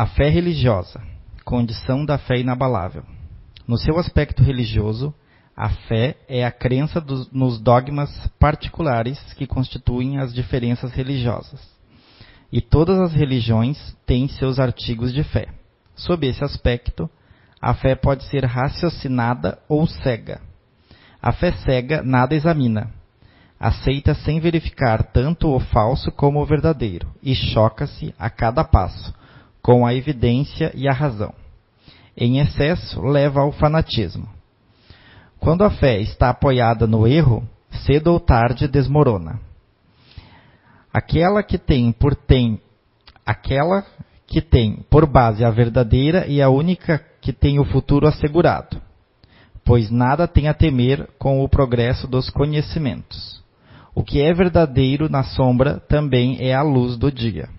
A fé religiosa, condição da fé inabalável. No seu aspecto religioso, a fé é a crença dos, nos dogmas particulares que constituem as diferenças religiosas. E todas as religiões têm seus artigos de fé. Sob esse aspecto, a fé pode ser raciocinada ou cega. A fé cega nada examina. Aceita sem verificar tanto o falso como o verdadeiro e choca-se a cada passo com a evidência e a razão. Em excesso, leva ao fanatismo. Quando a fé está apoiada no erro, cedo ou tarde desmorona. Aquela que tem por tem aquela que tem por base a verdadeira e a única que tem o futuro assegurado, pois nada tem a temer com o progresso dos conhecimentos. O que é verdadeiro na sombra também é a luz do dia.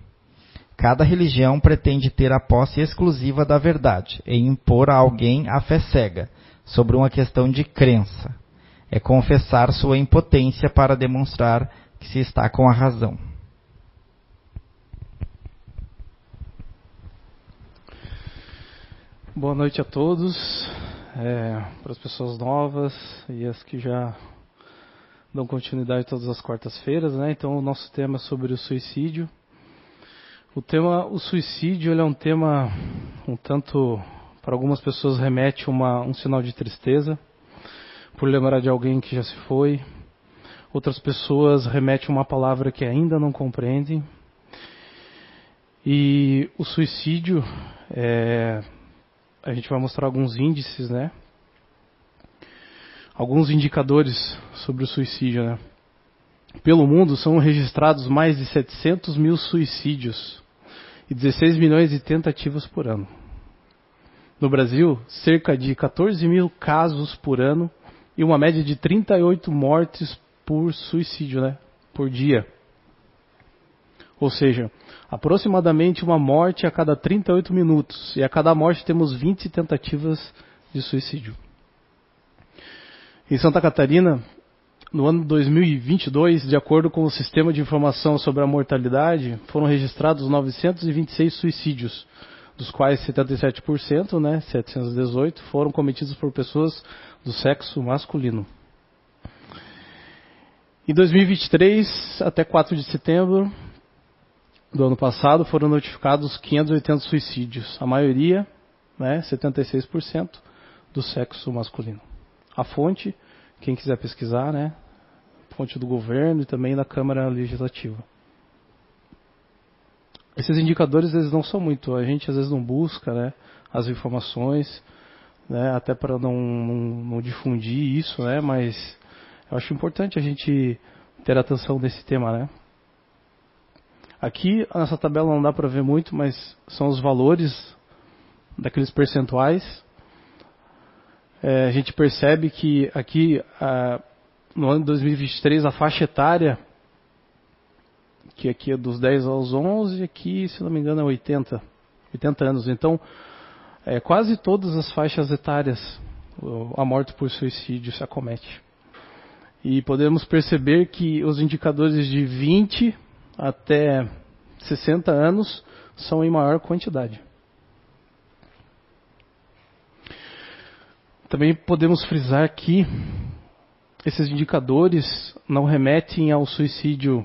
Cada religião pretende ter a posse exclusiva da verdade e impor a alguém a fé cega sobre uma questão de crença. É confessar sua impotência para demonstrar que se está com a razão. Boa noite a todos, é, para as pessoas novas e as que já dão continuidade todas as quartas-feiras, né? Então o nosso tema é sobre o suicídio. O tema, o suicídio, é um tema um tanto, para algumas pessoas remete uma, um sinal de tristeza, por lembrar de alguém que já se foi. Outras pessoas remete uma palavra que ainda não compreendem. E o suicídio, é, a gente vai mostrar alguns índices, né? Alguns indicadores sobre o suicídio, né? Pelo mundo são registrados mais de 700 mil suicídios e 16 milhões de tentativas por ano. No Brasil, cerca de 14 mil casos por ano e uma média de 38 mortes por suicídio, né? Por dia. Ou seja, aproximadamente uma morte a cada 38 minutos. E a cada morte temos 20 tentativas de suicídio. Em Santa Catarina, no ano 2022, de acordo com o Sistema de Informação sobre a Mortalidade, foram registrados 926 suicídios, dos quais 77%, né, 718, foram cometidos por pessoas do sexo masculino. Em 2023, até 4 de setembro do ano passado, foram notificados 580 suicídios, a maioria, né, 76%, do sexo masculino. A fonte quem quiser pesquisar, né? Fonte do governo e também da Câmara Legislativa. Esses indicadores eles não são muito, a gente às vezes não busca, né? As informações, né? Até para não, não, não difundir isso, né? Mas eu acho importante a gente ter atenção nesse tema, né? Aqui nessa tabela não dá para ver muito, mas são os valores daqueles percentuais é, a gente percebe que aqui, a, no ano de 2023, a faixa etária, que aqui é dos 10 aos 11, aqui, se não me engano, é 80, 80 anos. Então, é, quase todas as faixas etárias, a morte por suicídio se acomete. E podemos perceber que os indicadores de 20 até 60 anos são em maior quantidade. Também podemos frisar que esses indicadores não remetem ao suicídio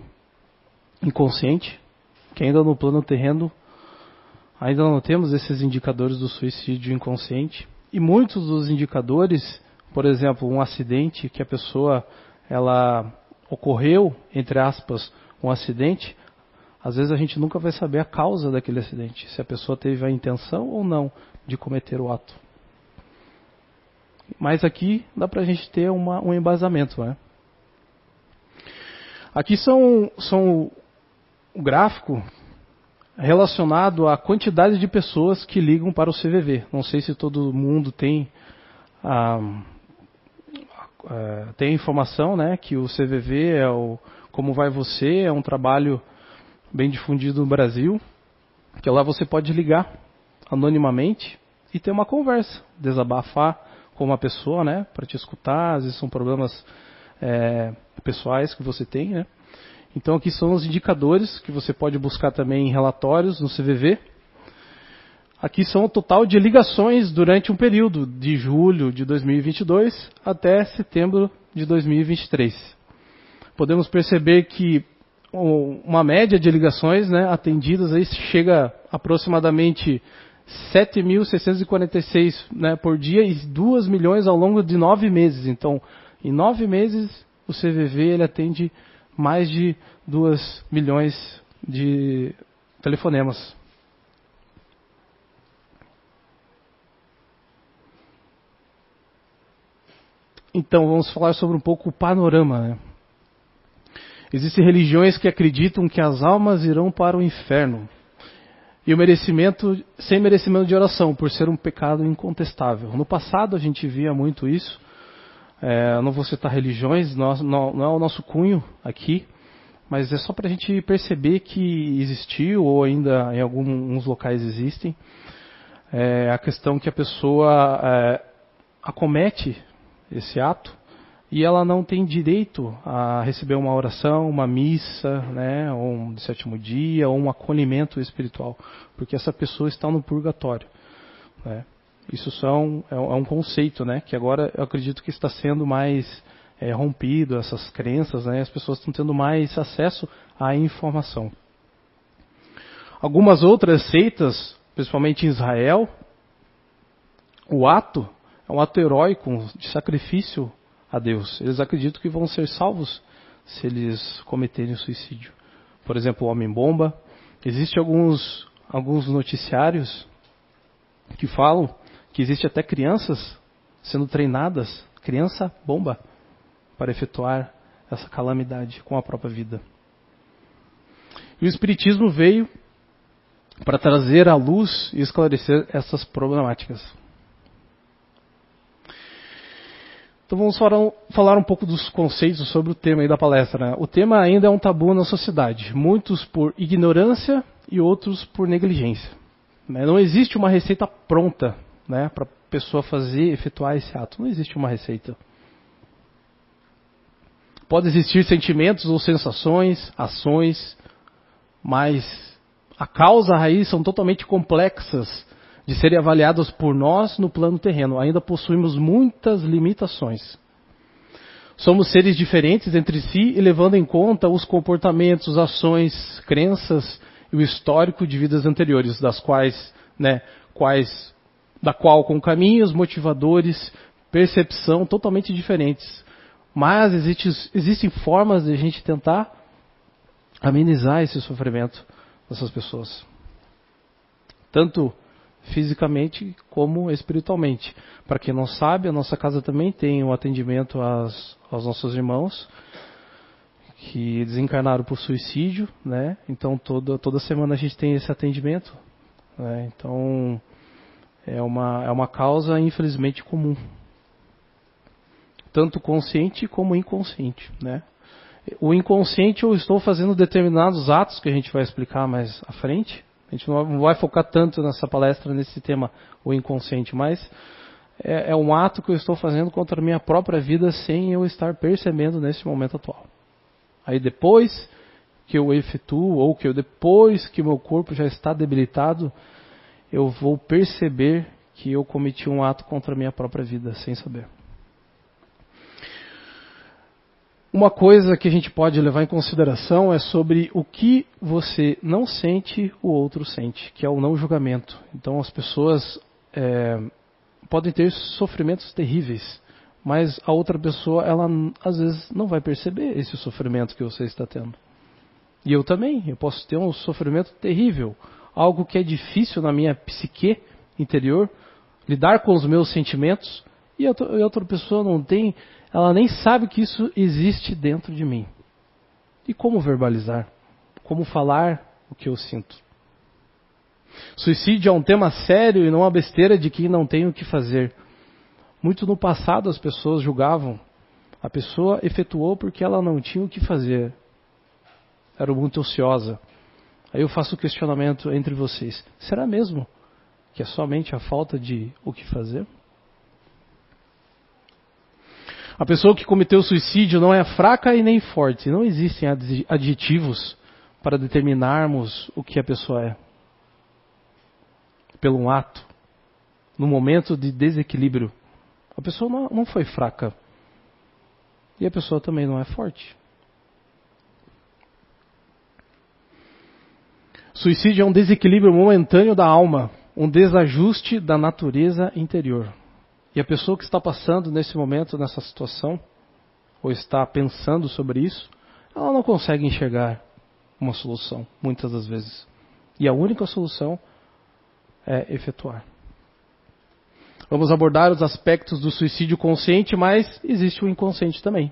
inconsciente, que ainda no plano terreno ainda não temos esses indicadores do suicídio inconsciente. E muitos dos indicadores, por exemplo, um acidente que a pessoa ela ocorreu, entre aspas, um acidente, às vezes a gente nunca vai saber a causa daquele acidente, se a pessoa teve a intenção ou não de cometer o ato. Mas aqui dá para a gente ter uma, um embasamento. Né? Aqui são, são o gráfico relacionado à quantidade de pessoas que ligam para o CVV. Não sei se todo mundo tem a, a, tem informação, né, que o CVV é o como vai você é um trabalho bem difundido no Brasil, que lá você pode ligar anonimamente e ter uma conversa, desabafar com uma pessoa, né, para te escutar, às vezes são problemas é, pessoais que você tem, né. Então aqui são os indicadores que você pode buscar também em relatórios no CVV. Aqui são o total de ligações durante um período de julho de 2022 até setembro de 2023. Podemos perceber que uma média de ligações né, atendidas aí chega aproximadamente 7.646 né, por dia e 2 milhões ao longo de nove meses. Então, em nove meses, o CVV ele atende mais de 2 milhões de telefonemas. Então, vamos falar sobre um pouco o panorama. Né? Existem religiões que acreditam que as almas irão para o inferno. E o merecimento, sem merecimento de oração, por ser um pecado incontestável. No passado a gente via muito isso. É, não vou citar religiões, não, não, é o nosso cunho aqui, mas é só para a gente perceber que existiu, ou ainda em alguns locais existem, é, a questão que a pessoa é, acomete esse ato e ela não tem direito a receber uma oração, uma missa, né, ou um de sétimo dia, ou um acolhimento espiritual, porque essa pessoa está no purgatório. Né. Isso são, é, um é conceito, né, que agora eu acredito que está sendo mais é, rompido, essas crenças, né, as pessoas estão tendo mais acesso à informação. Algumas outras seitas, principalmente em Israel, o ato é um ato heróico de sacrifício a Deus. Eles acreditam que vão ser salvos se eles cometerem suicídio. Por exemplo, o homem-bomba. Existem alguns, alguns noticiários que falam que existe até crianças sendo treinadas, criança-bomba, para efetuar essa calamidade com a própria vida. E o Espiritismo veio para trazer à luz e esclarecer essas problemáticas. Então vamos falar um pouco dos conceitos sobre o tema da palestra. Né? O tema ainda é um tabu na sociedade, muitos por ignorância e outros por negligência. Né? Não existe uma receita pronta né, para a pessoa fazer, efetuar esse ato. Não existe uma receita. Pode existir sentimentos ou sensações, ações, mas a causa a raiz são totalmente complexas de serem avaliadas por nós no plano terreno. Ainda possuímos muitas limitações. Somos seres diferentes entre si e levando em conta os comportamentos, ações, crenças e o histórico de vidas anteriores, das quais, né, quais, da qual com caminhos, motivadores, percepção totalmente diferentes. Mas existe, existem formas de a gente tentar amenizar esse sofrimento dessas pessoas. Tanto fisicamente como espiritualmente. Para quem não sabe, a nossa casa também tem um atendimento às, aos nossos irmãos que desencarnaram por suicídio, né? Então toda toda semana a gente tem esse atendimento, né? Então é uma é uma causa infelizmente comum, tanto consciente como inconsciente, né? O inconsciente eu estou fazendo determinados atos que a gente vai explicar mais à frente, a gente não vai focar tanto nessa palestra nesse tema, o inconsciente, mas é, é, um ato que eu estou fazendo contra a minha própria vida sem eu estar percebendo nesse momento atual. Aí depois que eu efetuo, ou que eu depois que meu corpo já está debilitado, eu vou perceber que eu cometi um ato contra a minha própria vida, sem saber. Uma coisa que a gente pode levar em consideração é sobre o que você não sente, o outro sente, que é o não julgamento. Então as pessoas é, podem ter sofrimentos terríveis, mas a outra pessoa, ela às vezes não vai perceber esse sofrimento que você está tendo. E eu também, eu posso ter um sofrimento terrível, algo que é difícil na minha psique interior, lidar com os meus sentimentos, e a outra pessoa não tem ela nem sabe que isso existe dentro de mim. E como verbalizar? Como falar o que eu sinto? Suicídio é um tema sério e não uma besteira de quem não tem o que fazer. Muito no passado as pessoas julgavam. A pessoa efetuou porque ela não tinha o que fazer. Era muito ociosa. Aí eu faço o questionamento entre vocês: será mesmo que é somente a falta de o que fazer? A pessoa que cometeu suicídio não é fraca e nem forte. Não existem adjetivos para determinarmos o que a pessoa é. pelo um ato, no momento de desequilíbrio, a pessoa não, não foi fraca. E a pessoa também não é forte. Suicídio é um desequilíbrio momentâneo da alma, um desajuste da natureza interior. E a pessoa que está passando nesse momento, nessa situação, ou está pensando sobre isso, ela não consegue enxergar uma solução, muitas das vezes. E a única solução é efetuar. Vamos abordar os aspectos do suicídio consciente, mas existe o inconsciente também.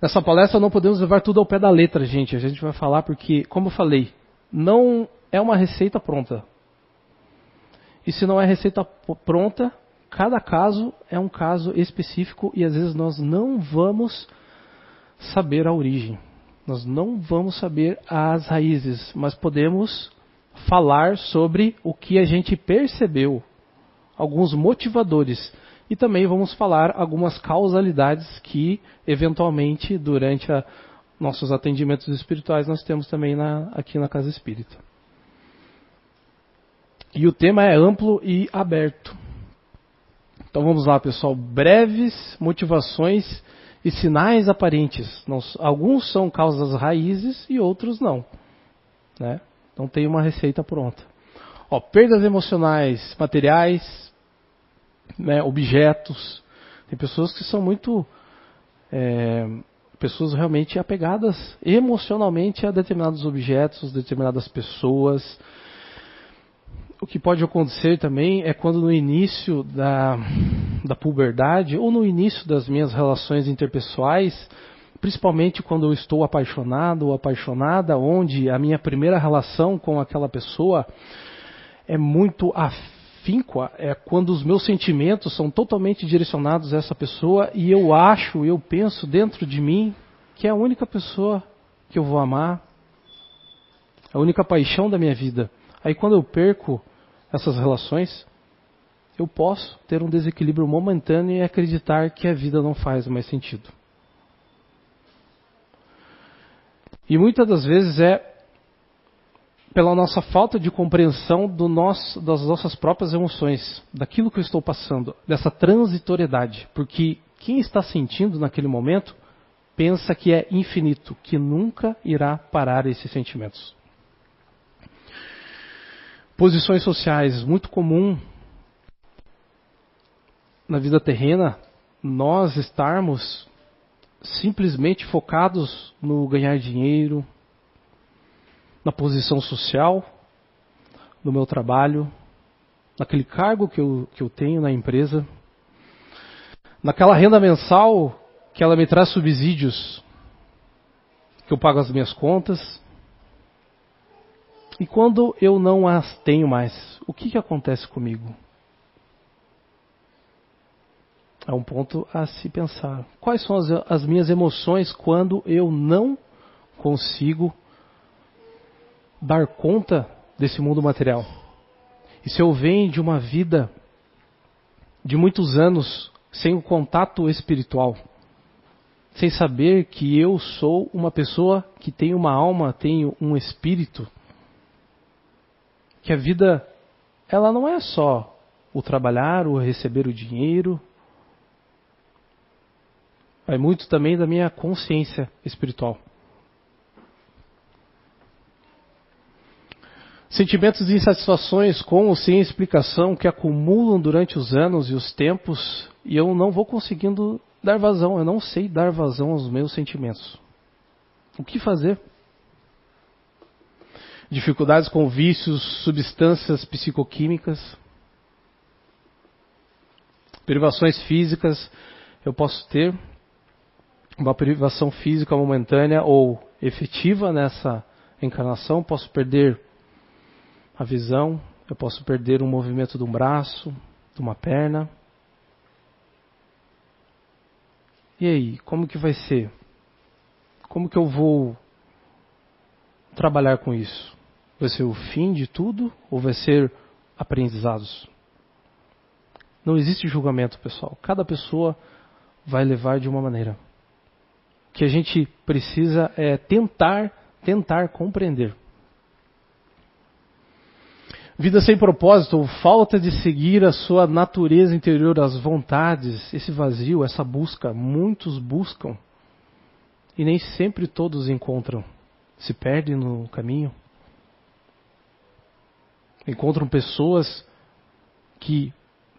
Nessa palestra não podemos levar tudo ao pé da letra, gente. A gente vai falar porque, como eu falei, não é uma receita pronta. E se não é receita pronta, cada caso é um caso específico e às vezes nós não vamos saber a origem. Nós não vamos saber as raízes, mas podemos falar sobre o que a gente percebeu, alguns motivadores. E também vamos falar algumas causalidades que, eventualmente, durante a, nossos atendimentos espirituais nós temos também na, aqui na Casa Espírita. E o tema é amplo e aberto. Então vamos lá, pessoal. Breves motivações e sinais aparentes. Alguns são causas raízes e outros não. Né? Não tem uma receita pronta. Ó, perdas emocionais, materiais, né, objetos. Tem pessoas que são muito é, pessoas realmente apegadas emocionalmente a determinados objetos, determinadas pessoas. O que pode acontecer também é quando no início da, da puberdade ou no início das minhas relações interpessoais, principalmente quando eu estou apaixonado ou apaixonada, onde a minha primeira relação com aquela pessoa é muito afínqua, é quando os meus sentimentos são totalmente direcionados a essa pessoa e eu acho, eu penso dentro de mim que é a única pessoa que eu vou amar, a única paixão da minha vida. Aí quando eu perco essas relações, eu posso ter um desequilíbrio momentâneo e acreditar que a vida não faz mais sentido. E muitas das vezes é pela nossa falta de compreensão do nosso, das nossas próprias emoções, daquilo que eu estou passando, dessa transitoriedade. Porque quem está sentindo naquele momento pensa que é infinito, que nunca irá parar esses sentimentos. Posições sociais, muito comum na vida terrena, nós estarmos simplesmente focados no ganhar dinheiro, na posição social, no meu trabalho, naquele cargo que eu, que eu tenho na empresa, naquela renda mensal que ela me traz subsídios, que eu pago as minhas contas. E quando eu não as tenho mais, o que, que acontece comigo? É um ponto a se pensar. Quais são as, as minhas emoções quando eu não consigo dar conta desse mundo material? E se eu venho de uma vida de muitos anos sem o contato espiritual, sem saber que eu sou uma pessoa que tem uma alma, tenho um espírito, que a vida ela não é só o trabalhar, o receber o dinheiro, é muito também da minha consciência espiritual. Sentimentos de insatisfações com ou sem explicação que acumulam durante os anos e os tempos e eu não vou conseguindo dar vazão, eu não sei dar vazão aos meus sentimentos. O que fazer? Dificuldades com vícios, substâncias psicoquímicas, privações físicas, eu posso ter uma privação física momentânea ou efetiva nessa encarnação, posso perder a visão, eu posso perder um movimento de um braço, de uma perna. E aí, como que vai ser? Como que eu vou trabalhar com isso? Vai ser o fim de tudo ou vai ser aprendizados? Não existe julgamento, pessoal. Cada pessoa vai levar de uma maneira. O que a gente precisa é tentar, tentar compreender. Vida sem propósito, ou falta de seguir a sua natureza interior, as vontades, esse vazio, essa busca, muitos buscam e nem sempre todos encontram. Se perdem no caminho. Encontram pessoas que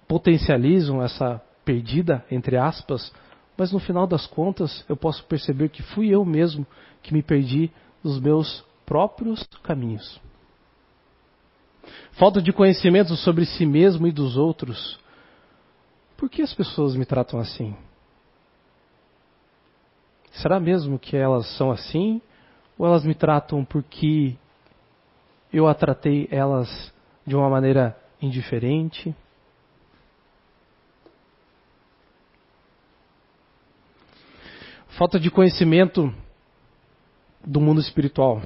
potencializam essa perdida, entre aspas, mas no final das contas eu posso perceber que fui eu mesmo que me perdi nos meus próprios caminhos. Falta de conhecimento sobre si mesmo e dos outros. Por que as pessoas me tratam assim? Será mesmo que elas são assim? Ou elas me tratam porque eu a tratei elas de uma maneira indiferente? Falta de conhecimento do mundo espiritual.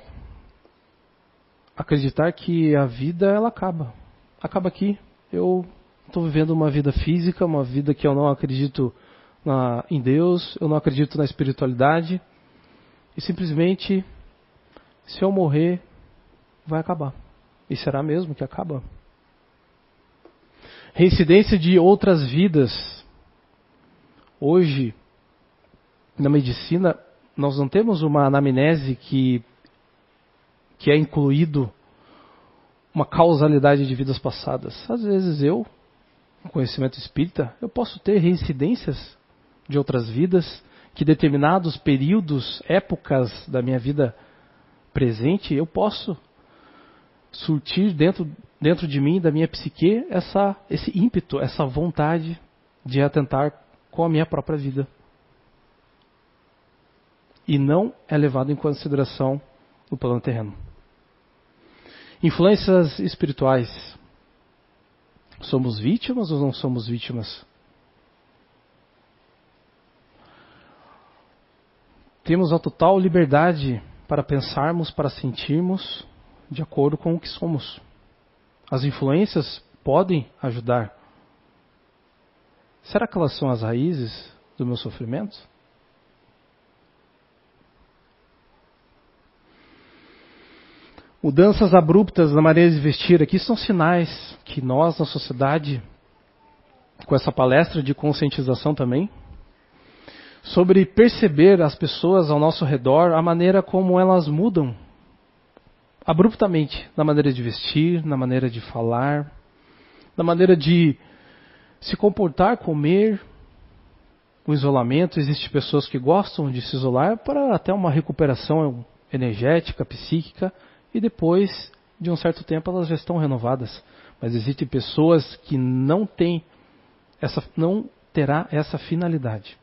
Acreditar que a vida ela acaba. Acaba aqui. Eu estou vivendo uma vida física, uma vida que eu não acredito na, em Deus, eu não acredito na espiritualidade. E simplesmente, se eu morrer, vai acabar. E será mesmo que acaba? Reincidência de outras vidas. Hoje, na medicina, nós não temos uma anamnese que, que é incluído uma causalidade de vidas passadas. Às vezes eu, com conhecimento espírita, eu posso ter reincidências de outras vidas, que determinados períodos, épocas da minha vida presente, eu posso surtir dentro, dentro de mim, da minha psique, essa, esse ímpeto, essa vontade de atentar com a minha própria vida. E não é levado em consideração no plano terreno. Influências espirituais. Somos vítimas ou não somos vítimas? Temos a total liberdade para pensarmos, para sentirmos de acordo com o que somos. As influências podem ajudar. Será que elas são as raízes do meu sofrimento? Mudanças abruptas na maneira de vestir aqui são sinais que nós, na sociedade, com essa palestra de conscientização também, sobre perceber as pessoas ao nosso redor, a maneira como elas mudam abruptamente na maneira de vestir, na maneira de falar, na maneira de se comportar, comer. O isolamento, existem pessoas que gostam de se isolar para até uma recuperação energética, psíquica, e depois de um certo tempo elas já estão renovadas. Mas existem pessoas que não têm essa não terá essa finalidade.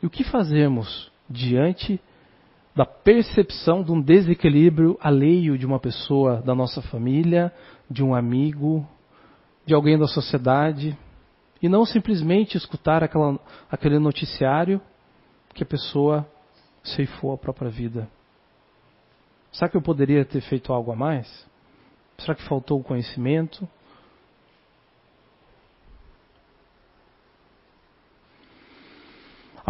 E o que fazemos diante da percepção de um desequilíbrio alheio de uma pessoa da nossa família, de um amigo, de alguém da sociedade, e não simplesmente escutar aquela, aquele noticiário que a pessoa ceifou a própria vida? Será que eu poderia ter feito algo a mais? Será que faltou o conhecimento?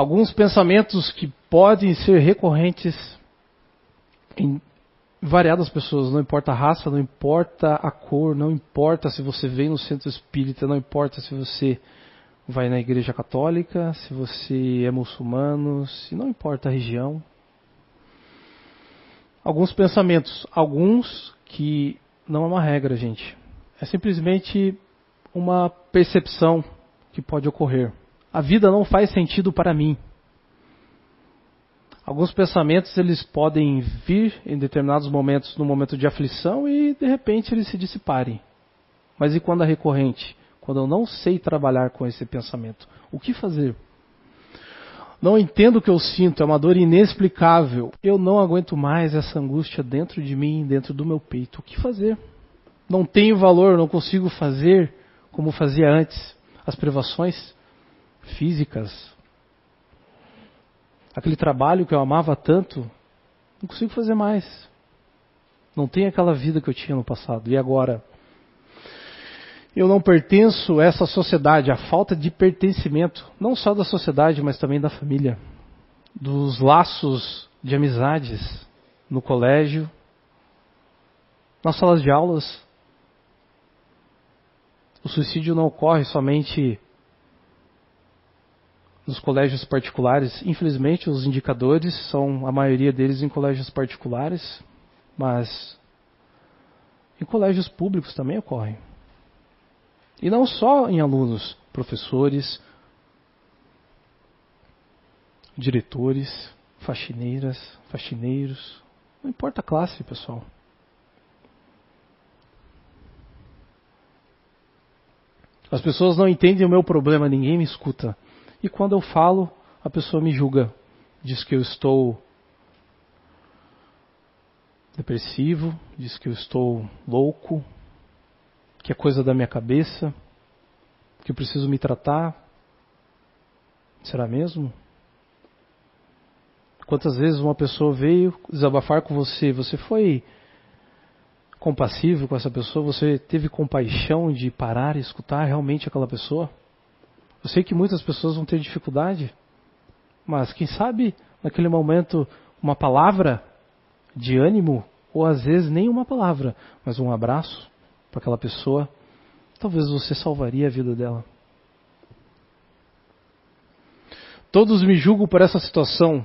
Alguns pensamentos que podem ser recorrentes em variadas pessoas, não importa a raça, não importa a cor, não importa se você vem no centro espírita, não importa se você vai na igreja católica, se você é muçulmano, se não importa a região. Alguns pensamentos, alguns que não é uma regra, gente. É simplesmente uma percepção que pode ocorrer a vida não faz sentido para mim. Alguns pensamentos eles podem vir em determinados momentos, no momento de aflição e de repente eles se dissiparem. Mas e quando é recorrente? Quando eu não sei trabalhar com esse pensamento, o que fazer? Não entendo o que eu sinto, é uma dor inexplicável. Eu não aguento mais essa angústia dentro de mim, dentro do meu peito. O que fazer? Não tenho valor, não consigo fazer como fazia antes. As privações físicas. Aquele trabalho que eu amava tanto, não consigo fazer mais. Não tenho aquela vida que eu tinha no passado. E agora? Eu não pertenço a essa sociedade, a falta de pertencimento, não só da sociedade, mas também da família, dos laços de amizades no colégio, nas salas de aulas. O suicídio não ocorre somente nos colégios particulares. Infelizmente, os indicadores são a maioria deles em colégios particulares, mas em colégios públicos também ocorrem. E não só em alunos, professores, diretores, faxineiras, faxineiros, não importa a classe, pessoal. As pessoas não entendem o meu problema, ninguém me escuta. E quando eu falo, a pessoa me julga, diz que eu estou depressivo, diz que eu estou louco, que é coisa da minha cabeça, que eu preciso me tratar. Será mesmo? Quantas vezes uma pessoa veio desabafar com você, você foi compassivo com essa pessoa, você teve compaixão de parar e escutar realmente aquela pessoa? Eu sei que muitas pessoas vão ter dificuldade, mas quem sabe naquele momento uma palavra de ânimo, ou às vezes nem uma palavra, mas um abraço para aquela pessoa, talvez você salvaria a vida dela. Todos me julgam por essa situação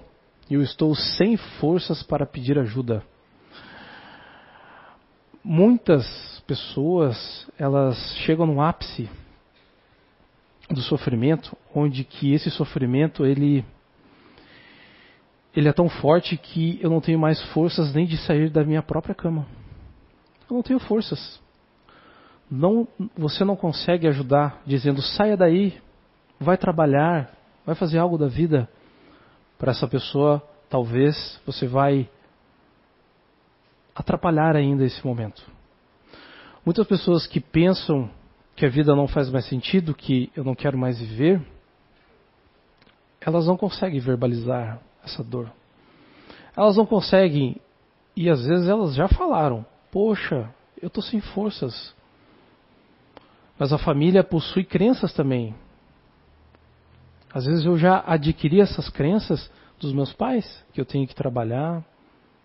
e eu estou sem forças para pedir ajuda. Muitas pessoas, elas chegam no ápice do sofrimento, onde que esse sofrimento ele ele é tão forte que eu não tenho mais forças nem de sair da minha própria cama. Eu não tenho forças não, você não consegue ajudar dizendo saia daí, vai trabalhar, vai fazer algo da vida para essa pessoa, talvez você vai atrapalhar ainda esse momento. Muitas pessoas que pensam que a vida não faz mais sentido, que eu não quero mais viver, elas não conseguem verbalizar essa dor. Elas não conseguem, e às vezes elas já falaram: Poxa, eu estou sem forças, mas a família possui crenças também. Às vezes eu já adquiri essas crenças dos meus pais, que eu tenho que trabalhar,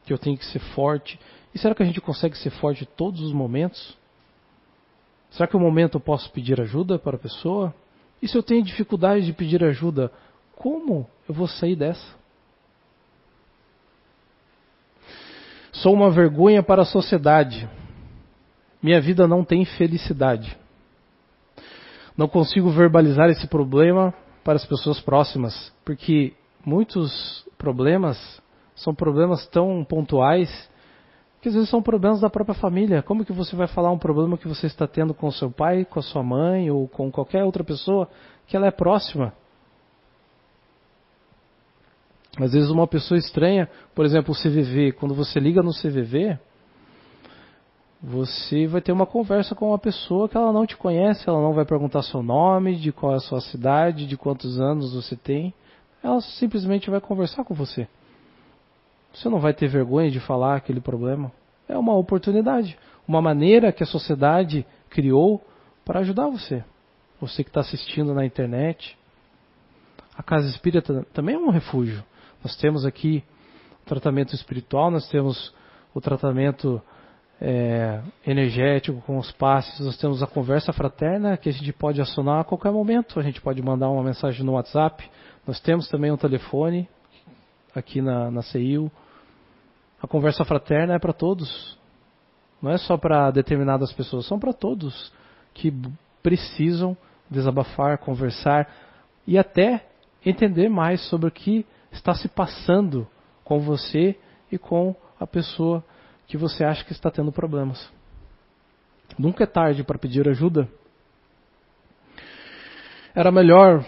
que eu tenho que ser forte. E será que a gente consegue ser forte todos os momentos? Será que o momento eu posso pedir ajuda para a pessoa? E se eu tenho dificuldade de pedir ajuda, como eu vou sair dessa? Sou uma vergonha para a sociedade. Minha vida não tem felicidade. Não consigo verbalizar esse problema para as pessoas próximas, porque muitos problemas são problemas tão pontuais que às vezes são problemas da própria família. Como que você vai falar um problema que você está tendo com seu pai, com a sua mãe ou com qualquer outra pessoa que ela é próxima? Às vezes uma pessoa estranha, por exemplo, o CVV, quando você liga no CVV, você vai ter uma conversa com uma pessoa que ela não te conhece, ela não vai perguntar seu nome, de qual é a sua cidade, de quantos anos você tem. Ela simplesmente vai conversar com você. Você não vai ter vergonha de falar aquele problema. É uma oportunidade, uma maneira que a sociedade criou para ajudar você. Você que está assistindo na internet. A casa espírita também é um refúgio. Nós temos aqui o tratamento espiritual, nós temos o tratamento é, energético, com os passes. Nós temos a conversa fraterna que a gente pode acionar a qualquer momento. A gente pode mandar uma mensagem no WhatsApp. Nós temos também um telefone aqui na, na. A conversa fraterna é para todos. Não é só para determinadas pessoas, são para todos que precisam desabafar, conversar e até entender mais sobre o que está se passando com você e com a pessoa que você acha que está tendo problemas. Nunca é tarde para pedir ajuda. Era melhor.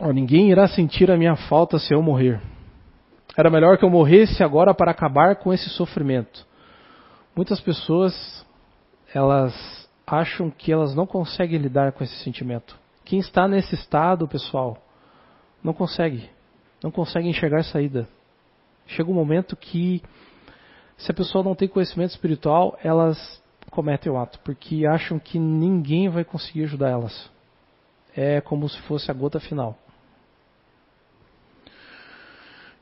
Oh, ninguém irá sentir a minha falta se eu morrer. Era melhor que eu morresse agora para acabar com esse sofrimento. Muitas pessoas elas acham que elas não conseguem lidar com esse sentimento. Quem está nesse estado, pessoal, não consegue, não consegue enxergar saída. Chega um momento que se a pessoa não tem conhecimento espiritual, elas cometem o ato, porque acham que ninguém vai conseguir ajudar elas. É como se fosse a gota final.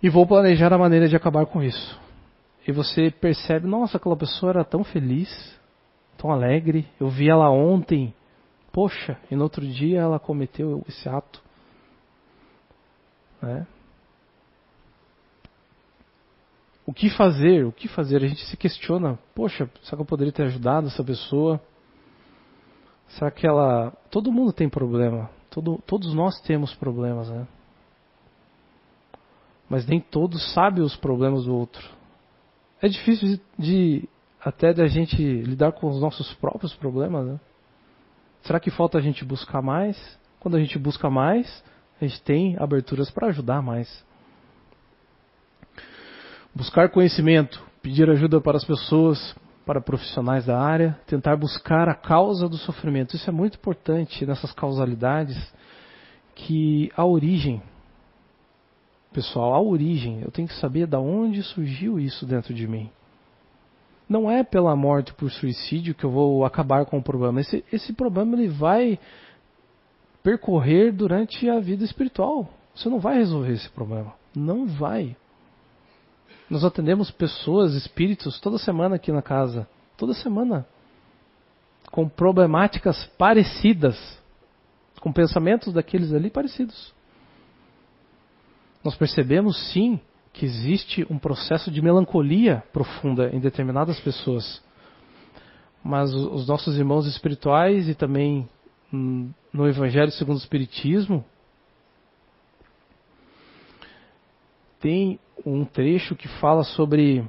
E vou planejar a maneira de acabar com isso. e você percebe, nossa, aquela pessoa era tão feliz, tão alegre, eu vi ela ontem, poxa, e no outro dia ela cometeu esse ato. Né? O que fazer? O que fazer? A gente se questiona, poxa, será que eu poderia ter ajudado essa pessoa? Será que ela. Todo mundo tem problema. Todo, todos nós temos problemas, né? Mas nem todos sabem os problemas do outro. É difícil de, de até da gente lidar com os nossos próprios problemas, né? Será que falta a gente buscar mais? Quando a gente busca mais, a gente tem aberturas para ajudar mais. Buscar conhecimento, pedir ajuda para as pessoas, para profissionais da área, tentar buscar a causa do sofrimento. Isso é muito importante nessas causalidades, que a origem, pessoal, a origem, eu tenho que saber da onde surgiu isso dentro de mim. Não é pela morte por suicídio que eu vou acabar com o problema. Esse, esse problema ele vai percorrer durante a vida espiritual. Você não vai resolver esse problema. Não vai. Nós atendemos pessoas, espíritos, toda semana aqui na casa. Toda semana. Com problemáticas parecidas. Com pensamentos daqueles ali parecidos. Nós percebemos sim que existe um processo de melancolia profunda em determinadas pessoas. Mas os nossos irmãos espirituais e também hum, no Evangelho segundo o Espiritismo tem um trecho que fala sobre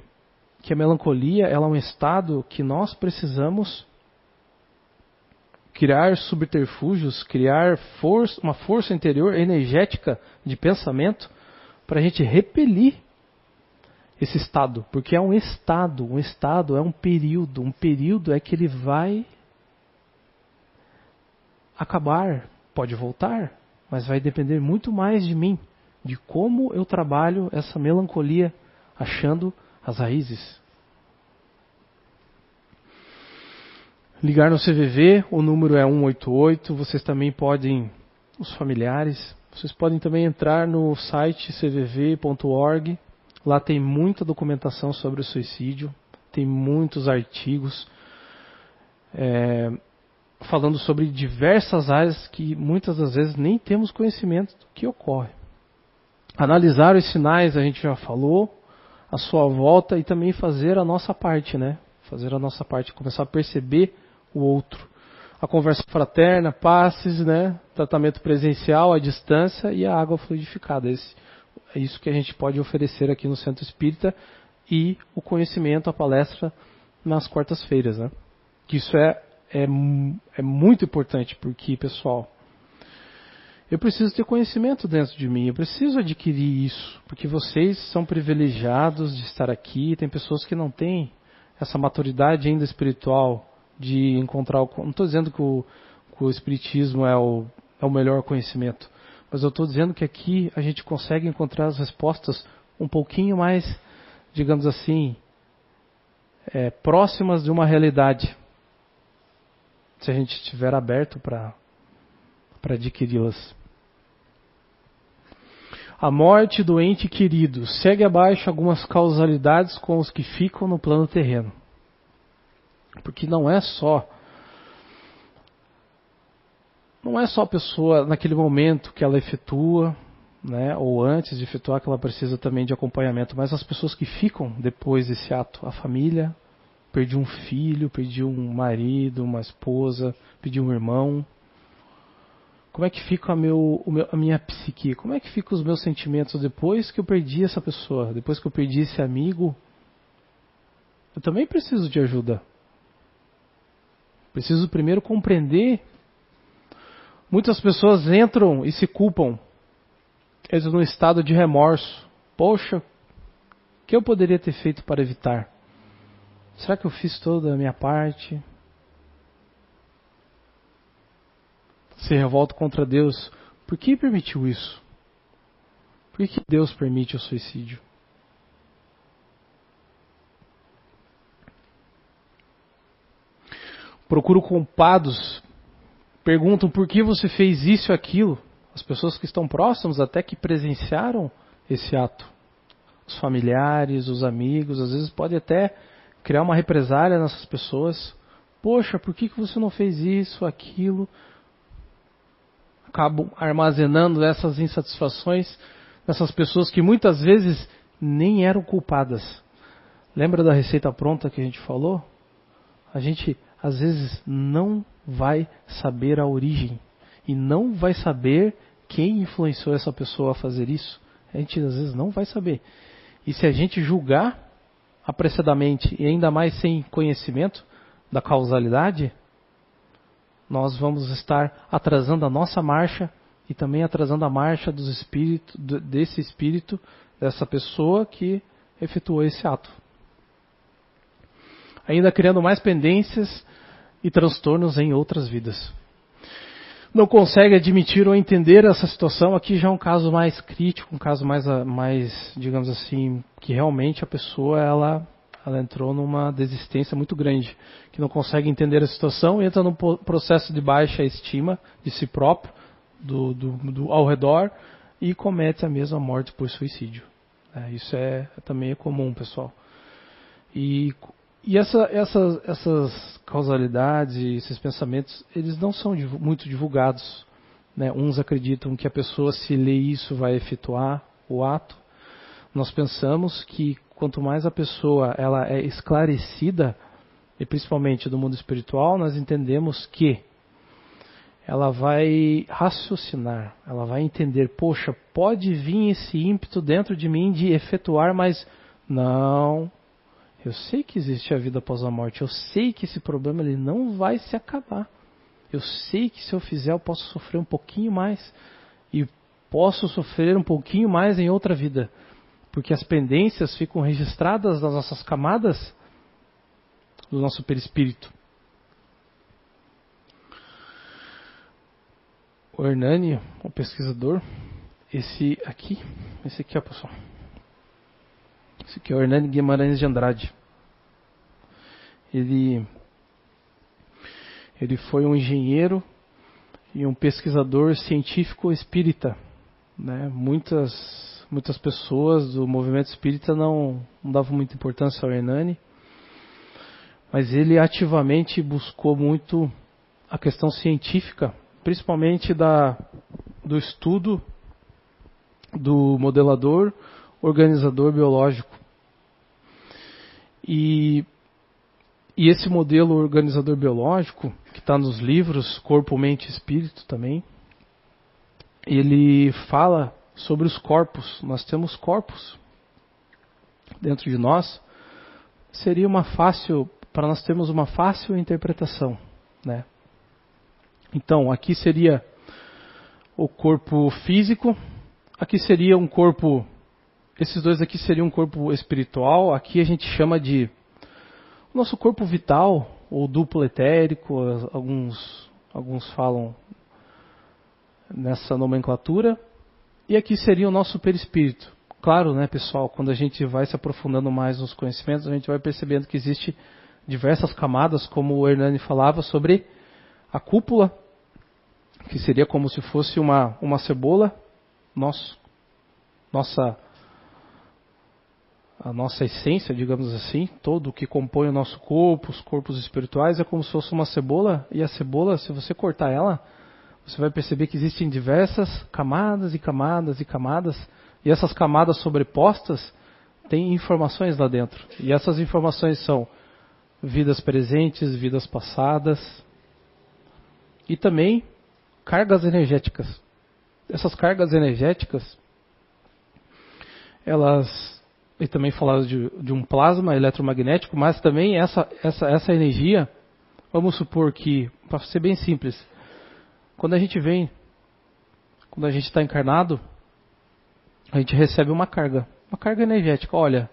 que a melancolia ela é um estado que nós precisamos criar subterfúgios, criar força, uma força interior energética de pensamento para a gente repelir esse estado, porque é um estado, um estado é um período, um período é que ele vai acabar, pode voltar, mas vai depender muito mais de mim de como eu trabalho essa melancolia achando as raízes. Ligar no CVV, o número é 188. Vocês também podem, os familiares, vocês podem também entrar no site cvv.org. Lá tem muita documentação sobre o suicídio, tem muitos artigos é, falando sobre diversas áreas que muitas das vezes nem temos conhecimento do que ocorre. Analisar os sinais, a gente já falou, a sua volta e também fazer a nossa parte, né? Fazer a nossa parte, começar a perceber o outro. A conversa fraterna, passes, né? Tratamento presencial, à distância e a água fluidificada. Esse, é isso que a gente pode oferecer aqui no Centro Espírita e o conhecimento, a palestra nas quartas-feiras, né? Que isso é, é, é muito importante, porque, pessoal, eu preciso ter conhecimento dentro de mim, eu preciso adquirir isso, porque vocês são privilegiados de estar aqui, tem pessoas que não têm essa maturidade ainda espiritual de encontrar o. Não estou dizendo que o, que o Espiritismo é o, é o melhor conhecimento, mas eu estou dizendo que aqui a gente consegue encontrar as respostas um pouquinho mais, digamos assim, é, próximas de uma realidade, se a gente estiver aberto para adquiri-las. A morte do ente querido segue abaixo algumas causalidades com os que ficam no plano terreno. Porque não é só não é só a pessoa naquele momento que ela efetua, né, ou antes de efetuar que ela precisa também de acompanhamento, mas as pessoas que ficam depois desse ato, a família, perdi um filho, perdi um marido, uma esposa, perdi um irmão, como é que fica a, meu, a minha psique? Como é que ficam os meus sentimentos depois que eu perdi essa pessoa? Depois que eu perdi esse amigo? Eu também preciso de ajuda. Preciso primeiro compreender. Muitas pessoas entram e se culpam. Entram num estado de remorso. Poxa, o que eu poderia ter feito para evitar? Será que eu fiz toda a minha parte? se revolta contra Deus. Por que permitiu isso? Por que Deus permite o suicídio? Procuro culpados, perguntam por que você fez isso e aquilo. As pessoas que estão próximas, até que presenciaram esse ato. os familiares, os amigos, às vezes pode até criar uma represália nessas pessoas. Poxa, por que, que você não fez isso, aquilo? Acabam armazenando essas insatisfações nessas pessoas que muitas vezes nem eram culpadas. Lembra da receita pronta que a gente falou? A gente às vezes não vai saber a origem e não vai saber quem influenciou essa pessoa a fazer isso. A gente às vezes não vai saber. E se a gente julgar apressadamente e ainda mais sem conhecimento da causalidade, nós vamos estar atrasando a nossa marcha e também atrasando a marcha dos espíritos, desse espírito, dessa pessoa que efetuou esse ato. Ainda criando mais pendências e transtornos em outras vidas. Não consegue admitir ou entender essa situação, aqui já é um caso mais crítico, um caso mais, mais digamos assim, que realmente a pessoa ela, ela entrou numa desistência muito grande, que não consegue entender a situação, entra num processo de baixa estima de si próprio, do, do, do ao redor, e comete a mesma morte por suicídio. É, isso é, também é comum, pessoal. E e essa, essas, causalidades esses pensamentos, eles não são muito divulgados. Né? Uns acreditam que a pessoa, se lê isso, vai efetuar o ato. Nós pensamos que quanto mais a pessoa ela é esclarecida, e principalmente do mundo espiritual, nós entendemos que ela vai raciocinar, ela vai entender, poxa, pode vir esse ímpeto dentro de mim de efetuar, mas não, eu sei que existe a vida após a morte. Eu sei que esse problema ele não vai se acabar. Eu sei que se eu fizer eu posso sofrer um pouquinho mais e posso sofrer um pouquinho mais em outra vida, porque as pendências ficam registradas nas nossas camadas do nosso perispírito. O Hernani, o pesquisador, esse aqui, esse aqui, ó, pessoal. Esse aqui é o Hernani Guimarães de Andrade. Ele, ele foi um engenheiro e um pesquisador científico espírita. Né? Muitas, muitas pessoas do movimento espírita não, não davam muita importância ao Hernani, mas ele ativamente buscou muito a questão científica, principalmente da, do estudo do modelador organizador biológico. E, e esse modelo organizador biológico, que está nos livros Corpo, Mente e Espírito também, ele fala sobre os corpos. Nós temos corpos dentro de nós. Seria uma fácil, para nós termos uma fácil interpretação, né? Então, aqui seria o corpo físico, aqui seria um corpo esses dois aqui seriam um corpo espiritual, aqui a gente chama de nosso corpo vital, ou duplo etérico, alguns, alguns falam nessa nomenclatura. E aqui seria o nosso perispírito. Claro, né, pessoal, quando a gente vai se aprofundando mais nos conhecimentos, a gente vai percebendo que existe diversas camadas, como o Hernani falava, sobre a cúpula, que seria como se fosse uma, uma cebola, nosso, nossa a nossa essência, digamos assim, todo o que compõe o nosso corpo, os corpos espirituais, é como se fosse uma cebola, e a cebola, se você cortar ela, você vai perceber que existem diversas camadas e camadas e camadas, e essas camadas sobrepostas têm informações lá dentro. E essas informações são vidas presentes, vidas passadas, e também cargas energéticas. Essas cargas energéticas, elas e também falava de, de, um plasma eletromagnético, mas também essa, essa, essa energia, vamos supor que, para ser bem simples, quando a gente vem, quando a gente está encarnado, a gente recebe uma carga, uma carga energética. Olha,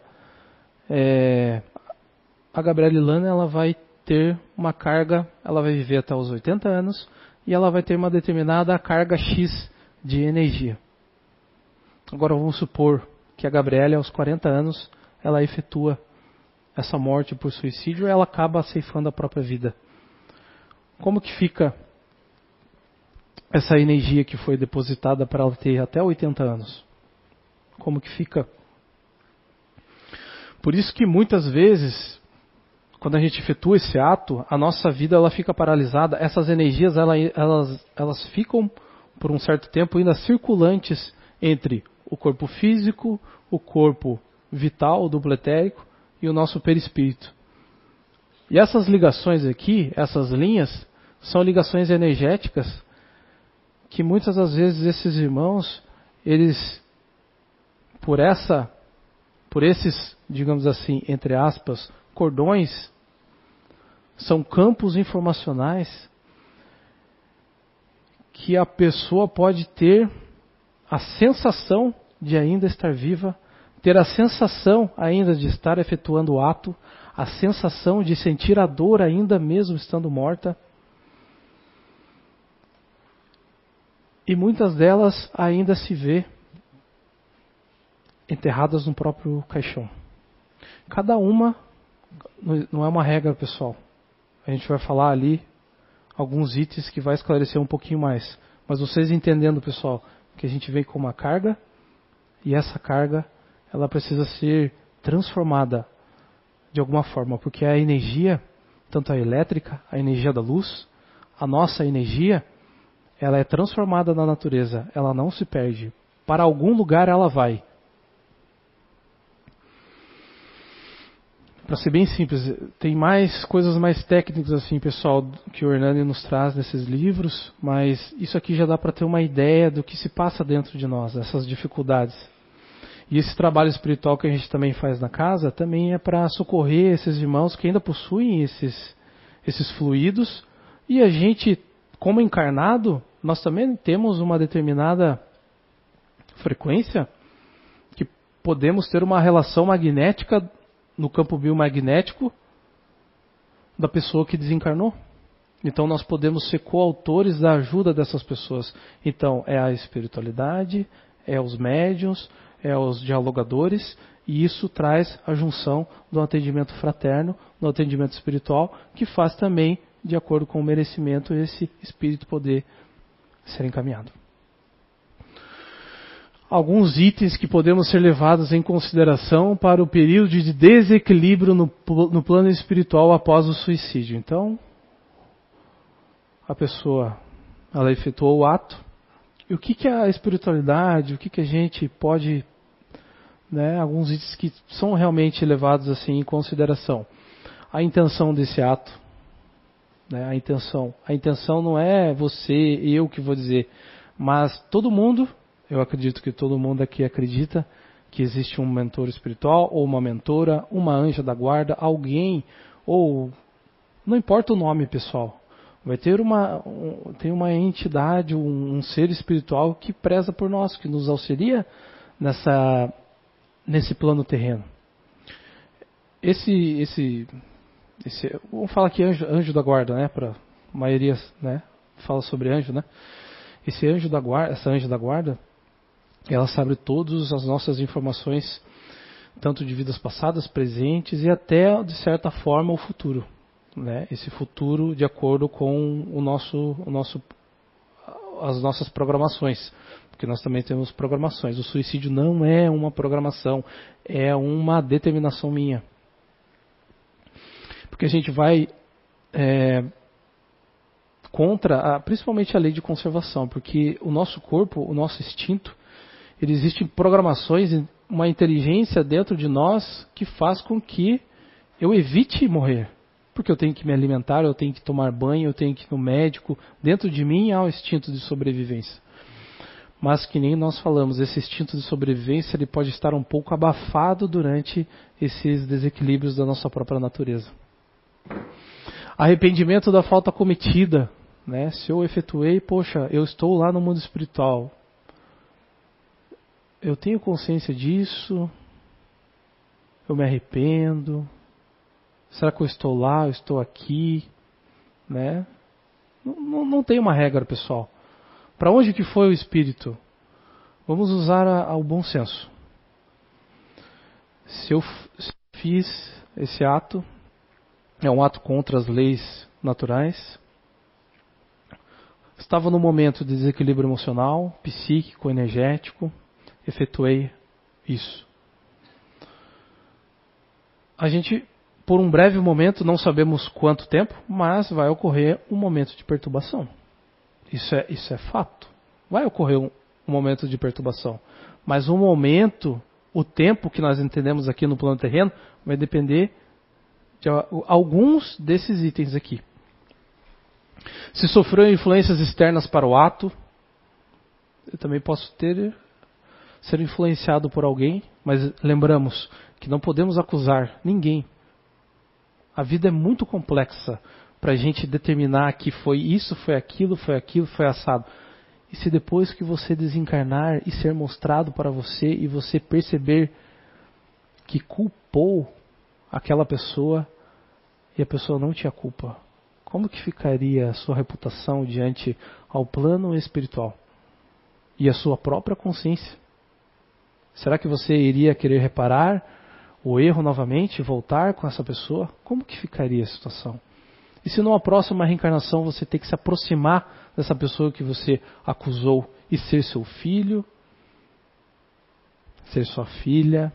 é, a Gabriela Lana ela vai ter uma carga, ela vai viver até os 80 anos e ela vai ter uma determinada carga X de energia. Agora vamos supor que a Gabriela, aos 40 anos, ela efetua essa morte por suicídio ela acaba ceifando a própria vida. Como que fica essa energia que foi depositada para ela ter até 80 anos? Como que fica Por isso que muitas vezes, quando a gente efetua esse ato, a nossa vida ela fica paralisada, essas energias ela, elas, elas ficam por um certo tempo ainda circulantes entre o corpo físico, o corpo vital, duplo etérico e o nosso perispírito. E essas ligações aqui, essas linhas, são ligações energéticas que muitas das vezes esses irmãos, eles por essa por esses, digamos assim, entre aspas, cordões, são campos informacionais que a pessoa pode ter a sensação de ainda estar viva, ter a sensação ainda de estar efetuando o ato, a sensação de sentir a dor ainda mesmo estando morta. E muitas delas ainda se vê enterradas no próprio caixão. Cada uma não é uma regra, pessoal. A gente vai falar ali alguns itens que vai esclarecer um pouquinho mais. Mas vocês entendendo, pessoal, que a gente vem com uma carga e essa carga ela precisa ser transformada de alguma forma, porque a energia, tanto a elétrica, a energia da luz, a nossa energia, ela é transformada na natureza, ela não se perde. Para algum lugar ela vai. Para ser bem simples, tem mais coisas mais técnicas assim, pessoal, que o Hernani nos traz nesses livros, mas isso aqui já dá para ter uma ideia do que se passa dentro de nós, essas dificuldades. E esse trabalho espiritual que a gente também faz na casa também é para socorrer esses irmãos que ainda possuem esses, esses fluidos e a gente, como encarnado, nós também temos uma determinada frequência que podemos ter uma relação magnética no campo biomagnético da pessoa que desencarnou. Então nós podemos ser coautores da ajuda dessas pessoas. Então é a espiritualidade, é os médiums, é os dialogadores, e isso traz a junção do atendimento fraterno, do atendimento espiritual, que faz também, de acordo com o merecimento, esse espírito poder ser encaminhado alguns itens que podemos ser levados em consideração para o período de desequilíbrio no, no plano espiritual após o suicídio. Então, a pessoa ela efetuou o ato. E o que, que a espiritualidade, o que, que a gente pode. Né, alguns itens que são realmente levados assim em consideração. A intenção desse ato. Né, a intenção. A intenção não é você, eu que vou dizer, mas todo mundo eu acredito que todo mundo aqui acredita que existe um mentor espiritual ou uma mentora, uma anja da guarda, alguém ou não importa o nome, pessoal. Vai ter uma um, tem uma entidade, um, um ser espiritual que preza por nós, que nos auxilia nessa nesse plano terreno. Esse esse esse vamos falar aqui anjo, anjo da guarda, né, para maioria, né, fala sobre anjo, né? Esse anjo da guarda, essa anja da guarda, ela sabe todas as nossas informações, tanto de vidas passadas, presentes e até, de certa forma, o futuro. Né? Esse futuro de acordo com o nosso, o nosso, as nossas programações. Porque nós também temos programações. O suicídio não é uma programação, é uma determinação minha. Porque a gente vai é, contra, a, principalmente a lei de conservação, porque o nosso corpo, o nosso instinto, existem programações, uma inteligência dentro de nós que faz com que eu evite morrer. Porque eu tenho que me alimentar, eu tenho que tomar banho, eu tenho que ir no médico. Dentro de mim há um instinto de sobrevivência. Mas que nem nós falamos, esse instinto de sobrevivência ele pode estar um pouco abafado durante esses desequilíbrios da nossa própria natureza. Arrependimento da falta cometida. Né? Se eu efetuei, poxa, eu estou lá no mundo espiritual eu tenho consciência disso, eu me arrependo, será que eu estou lá, eu estou aqui, né? Não, não, não tem uma regra, pessoal. Para onde que foi o espírito? Vamos usar a, bom senso. Se eu fiz esse ato, é um ato contra as leis naturais, estava no momento de desequilíbrio emocional, psíquico, energético, efetuei isso. a gente, por um breve momento, não sabemos quanto tempo, mas vai ocorrer um momento de perturbação. Isso é, isso é fato. Vai ocorrer um, um momento de perturbação. Mas o momento, o tempo que nós entendemos aqui no plano terreno, vai depender de alguns desses itens aqui. Se sofreu influências externas para o ato, eu também posso ter ser influenciado por alguém, mas lembramos que não podemos acusar ninguém. A vida é muito complexa para a gente determinar que foi isso, foi aquilo, foi aquilo, foi assado. E se depois que você desencarnar e ser mostrado para você e você perceber que culpou aquela pessoa e a pessoa não tinha culpa, como que ficaria a sua reputação diante ao plano espiritual e a sua própria consciência? Será que você iria querer reparar o erro novamente, voltar com essa pessoa? Como que ficaria a situação? E se numa próxima reencarnação você ter que se aproximar dessa pessoa que você acusou e ser seu filho, ser sua filha?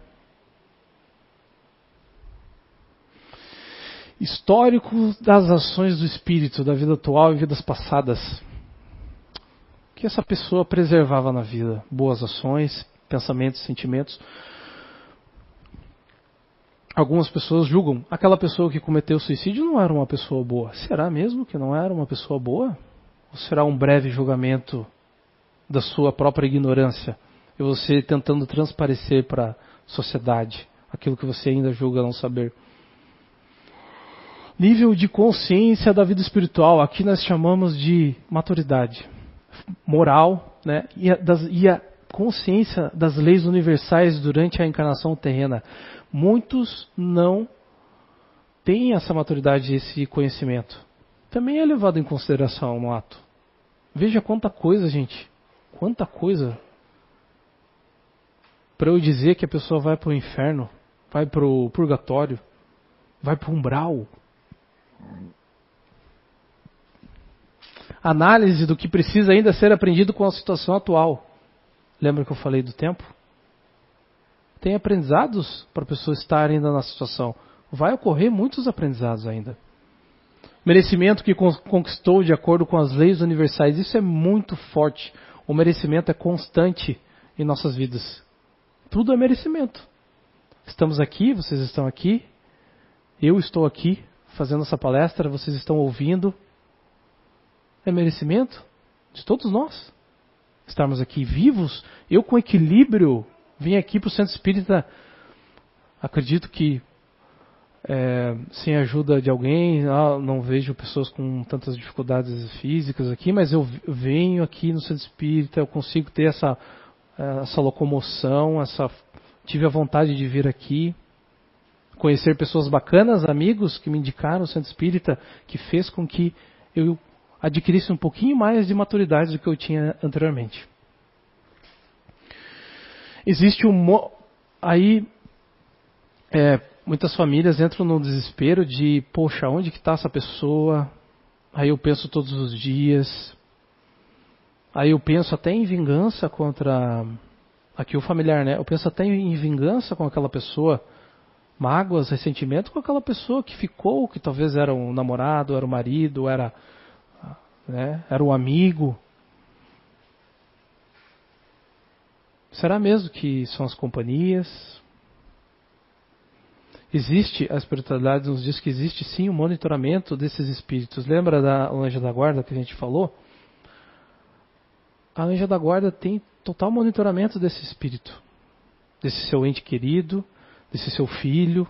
Histórico das ações do espírito, da vida atual e vidas passadas. O que essa pessoa preservava na vida? Boas ações, pensamentos, sentimentos algumas pessoas julgam aquela pessoa que cometeu suicídio não era uma pessoa boa. Será mesmo que não era uma pessoa boa? Ou será um breve julgamento da sua própria ignorância e você tentando transparecer para a sociedade aquilo que você ainda julga não saber? Nível de consciência da vida espiritual, aqui nós chamamos de maturidade moral né, e, das, e a consciência das leis universais durante a encarnação terrena muitos não têm essa maturidade, esse conhecimento. Também é levado em consideração no ato. Veja quanta coisa, gente. Quanta coisa. Para eu dizer que a pessoa vai para o inferno, vai para o purgatório, vai para o umbral. Análise do que precisa ainda ser aprendido com a situação atual. Lembra que eu falei do tempo? tem aprendizados para a pessoa estar ainda na situação. Vai ocorrer muitos aprendizados ainda. Merecimento que conquistou de acordo com as leis universais, isso é muito forte. O merecimento é constante em nossas vidas. Tudo é merecimento. Estamos aqui, vocês estão aqui, eu estou aqui fazendo essa palestra, vocês estão ouvindo. É merecimento de todos nós. Estarmos aqui vivos, eu com equilíbrio vim aqui para o Centro Espírita, acredito que é, sem a ajuda de alguém, ah, não vejo pessoas com tantas dificuldades físicas aqui, mas eu venho aqui no Centro Espírita, eu consigo ter essa, essa locomoção, essa, tive a vontade de vir aqui, conhecer pessoas bacanas, amigos que me indicaram o Centro Espírita, que fez com que eu adquirisse um pouquinho mais de maturidade do que eu tinha anteriormente. Existe um. Aí. É, muitas famílias entram no desespero de, poxa, onde que está essa pessoa? Aí eu penso todos os dias. Aí eu penso até em vingança contra. Aqui o familiar, né? Eu penso até em vingança com aquela pessoa. Mágoas, ressentimento com aquela pessoa que ficou, que talvez era um namorado, era um marido, era, né, era um amigo. Será mesmo que são as companhias? Existe, a espiritualidade nos diz que existe sim o um monitoramento desses espíritos. Lembra da anja da guarda que a gente falou? A anja da guarda tem total monitoramento desse espírito, desse seu ente querido, desse seu filho,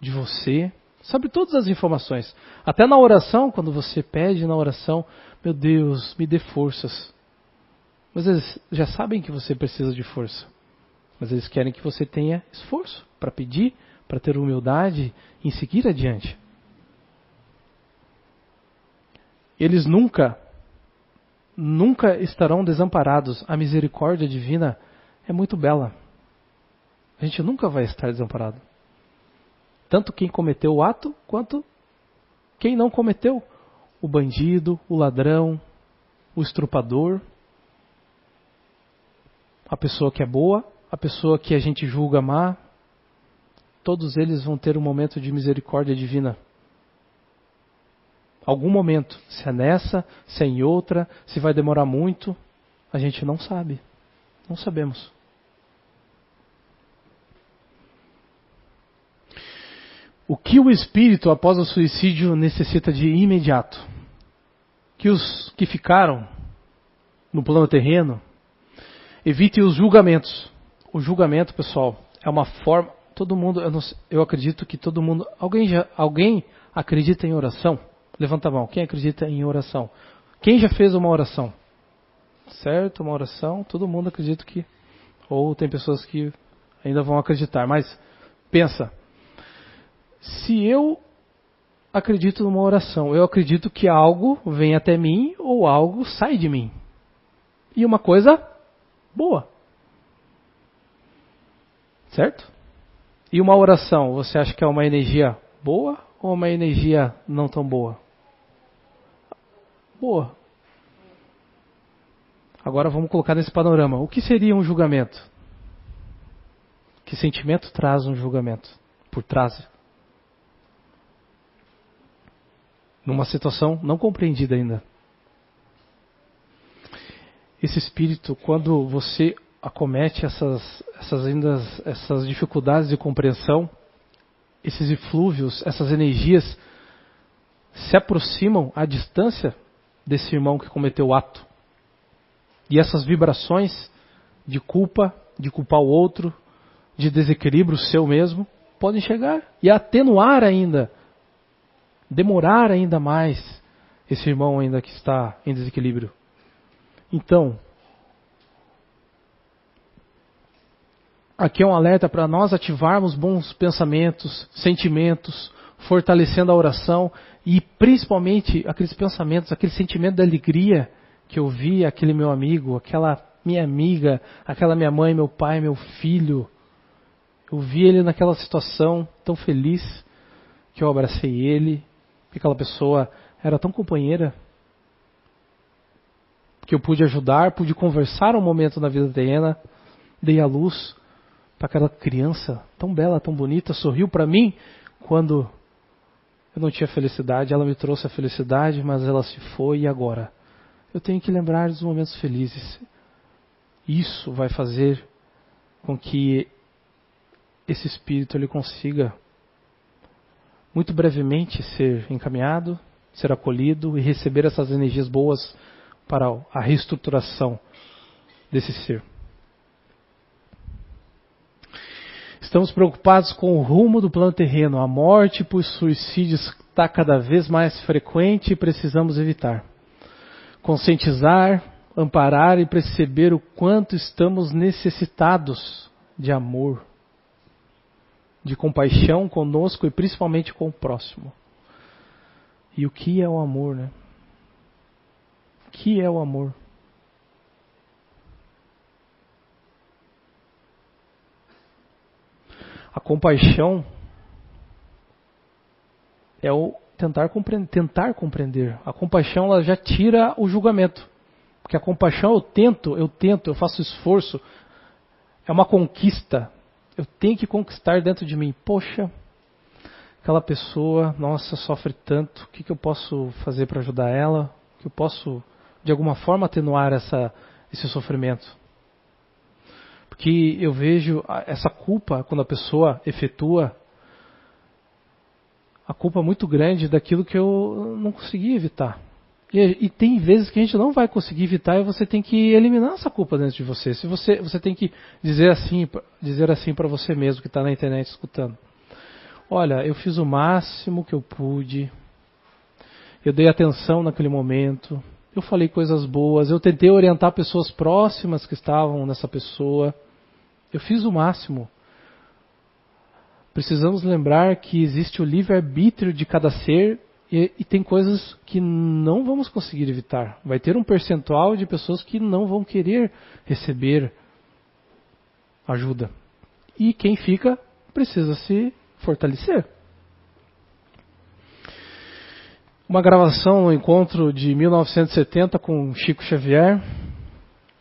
de você. Sabe todas as informações. Até na oração, quando você pede na oração, meu Deus, me dê forças. Mas eles já sabem que você precisa de força. Mas eles querem que você tenha esforço para pedir, para ter humildade em seguir adiante. Eles nunca, nunca estarão desamparados. A misericórdia divina é muito bela. A gente nunca vai estar desamparado. Tanto quem cometeu o ato, quanto quem não cometeu. O bandido, o ladrão, o estrupador, a pessoa que é boa, a pessoa que a gente julga má. todos eles vão ter um momento de misericórdia divina. Algum momento, se é nessa, se é em outra, se vai demorar muito, a gente não sabe. Não sabemos. O que o espírito após o suicídio necessita de imediato? Que os que ficaram no plano terreno evitem os julgamentos. O julgamento, pessoal, é uma forma. Todo mundo, eu, não, eu acredito que todo mundo. Alguém já, alguém acredita em oração? Levanta a mão. Quem acredita em oração? Quem já fez uma oração? Certo, uma oração. Todo mundo acredita que. Ou tem pessoas que ainda vão acreditar. Mas pensa se eu acredito numa oração, eu acredito que algo vem até mim ou algo sai de mim. E uma coisa boa. Certo? E uma oração, você acha que é uma energia boa ou uma energia não tão boa? Boa. Agora vamos colocar nesse panorama. O que seria um julgamento? Que sentimento traz um julgamento? Por trás numa situação não compreendida ainda. Esse espírito, quando você acomete essas, essas, ainda, essas dificuldades de compreensão, esses eflúvios, essas energias se aproximam à distância desse irmão que cometeu o ato. E essas vibrações de culpa, de culpar o outro, de desequilíbrio seu mesmo, podem chegar e atenuar ainda demorar ainda mais esse irmão ainda que está em desequilíbrio. Então, aqui é um alerta para nós ativarmos bons pensamentos, sentimentos, fortalecendo a oração e principalmente aqueles pensamentos, aquele sentimento de alegria que eu vi aquele meu amigo, aquela minha amiga, aquela minha mãe, meu pai, meu filho. Eu vi ele naquela situação tão feliz que eu abracei ele que aquela pessoa era tão companheira que eu pude ajudar, pude conversar um momento na vida terrena, dei a luz para aquela criança tão bela, tão bonita, sorriu para mim quando eu não tinha felicidade, ela me trouxe a felicidade, mas ela se foi e agora? Eu tenho que lembrar dos momentos felizes. Isso vai fazer com que esse espírito ele consiga muito brevemente ser encaminhado, ser acolhido e receber essas energias boas para a reestruturação desse ser. Estamos preocupados com o rumo do plano terreno. A morte por suicídio está cada vez mais frequente e precisamos evitar. Conscientizar, amparar e perceber o quanto estamos necessitados de amor de compaixão conosco e principalmente com o próximo. E o que é o amor, né? O que é o amor? A compaixão é o tentar compreender, tentar compreender. A compaixão ela já tira o julgamento. Porque a compaixão eu tento, eu tento, eu faço esforço. É uma conquista eu tenho que conquistar dentro de mim. Poxa, aquela pessoa, nossa, sofre tanto. O que, que eu posso fazer para ajudar ela? Que eu posso, de alguma forma, atenuar essa, esse sofrimento? Porque eu vejo essa culpa quando a pessoa efetua a culpa muito grande daquilo que eu não consegui evitar. E, e, tem vezes que a gente não vai conseguir evitar e você tem que eliminar essa culpa dentro de você. Se você, você tem que dizer assim, dizer assim para você mesmo que está na internet escutando. Olha, eu fiz o máximo que eu pude. Eu dei atenção naquele momento. Eu falei coisas boas. Eu tentei orientar pessoas próximas que estavam nessa pessoa. Eu fiz o máximo. Precisamos lembrar que existe o livre-arbítrio de cada ser e, e, tem coisas que não vamos conseguir evitar. Vai ter um percentual de pessoas que não vão querer receber ajuda. E quem fica precisa se fortalecer. Uma gravação no encontro de 1970 com Chico Xavier.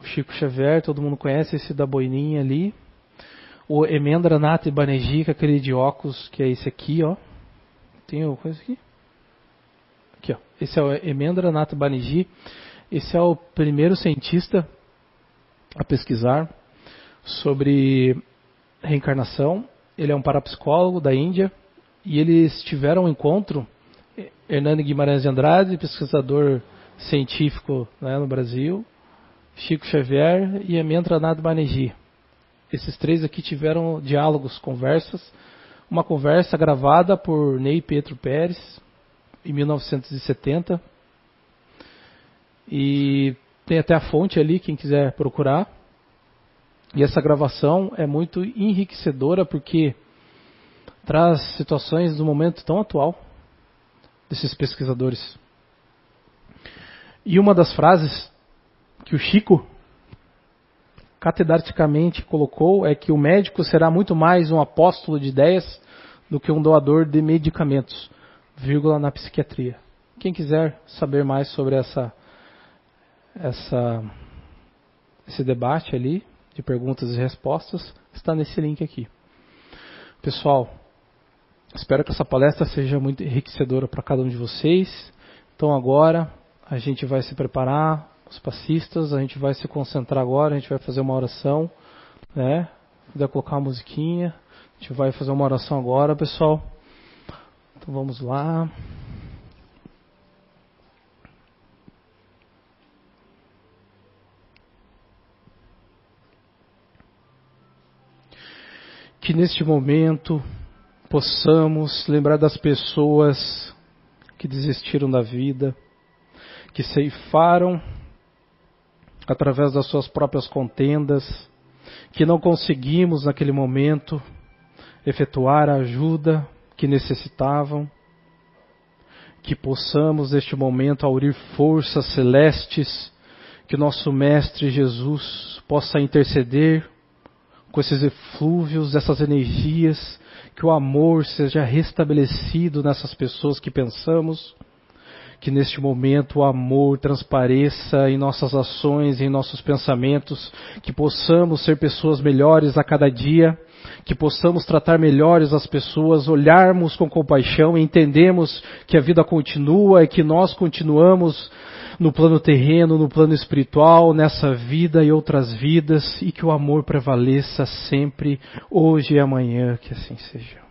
O Chico Xavier, todo mundo conhece esse da boininha ali. o Emendranath Banerjee, que é aquele de óculos, que é esse aqui, ó. Tem uma coisa aqui? Esse é o Emendranath Banerjee. Esse é o primeiro cientista a pesquisar sobre reencarnação. Ele é um parapsicólogo da Índia e eles tiveram um encontro. Hernani Guimarães de Andrade, pesquisador científico né, no Brasil, Chico Xavier e Emendranath Banerjee. Esses três aqui tiveram diálogos, conversas. Uma conversa gravada por Ney Pedro Pérez em 1970. E tem até a fonte ali, quem quiser procurar. E essa gravação é muito enriquecedora porque traz situações do momento tão atual desses pesquisadores. E uma das frases que o Chico catedarticamente colocou é que o médico será muito mais um apóstolo de ideias do que um doador de medicamentos, vírgula na psiquiatria. Quem quiser saber mais sobre essa, essa, esse debate ali, de perguntas e respostas, está nesse link aqui. Pessoal, espero que essa palestra seja muito enriquecedora para cada um de vocês. Então agora a gente vai se preparar os passistas, a gente vai se concentrar agora, a gente vai fazer uma oração, né? Puder colocar uma musiquinha, a gente vai fazer uma oração agora, pessoal. Então vamos lá. Que neste momento possamos lembrar das pessoas que desistiram da vida, que ceifaram através das suas próprias contendas, que não conseguimos naquele momento efetuar a ajuda que necessitavam, que possamos neste momento aurir forças celestes, que nosso Mestre Jesus possa interceder com esses eflúvios, essas energias, que o amor seja restabelecido nessas pessoas que pensamos, que neste momento o amor transpareça em nossas ações, em nossos pensamentos, que possamos ser pessoas melhores a cada dia, que possamos tratar melhores as pessoas, olharmos com compaixão e entendemos que a vida continua e que nós continuamos no plano terreno, no plano espiritual, nessa vida e outras vidas, e que o amor prevaleça sempre, hoje e amanhã, que assim seja.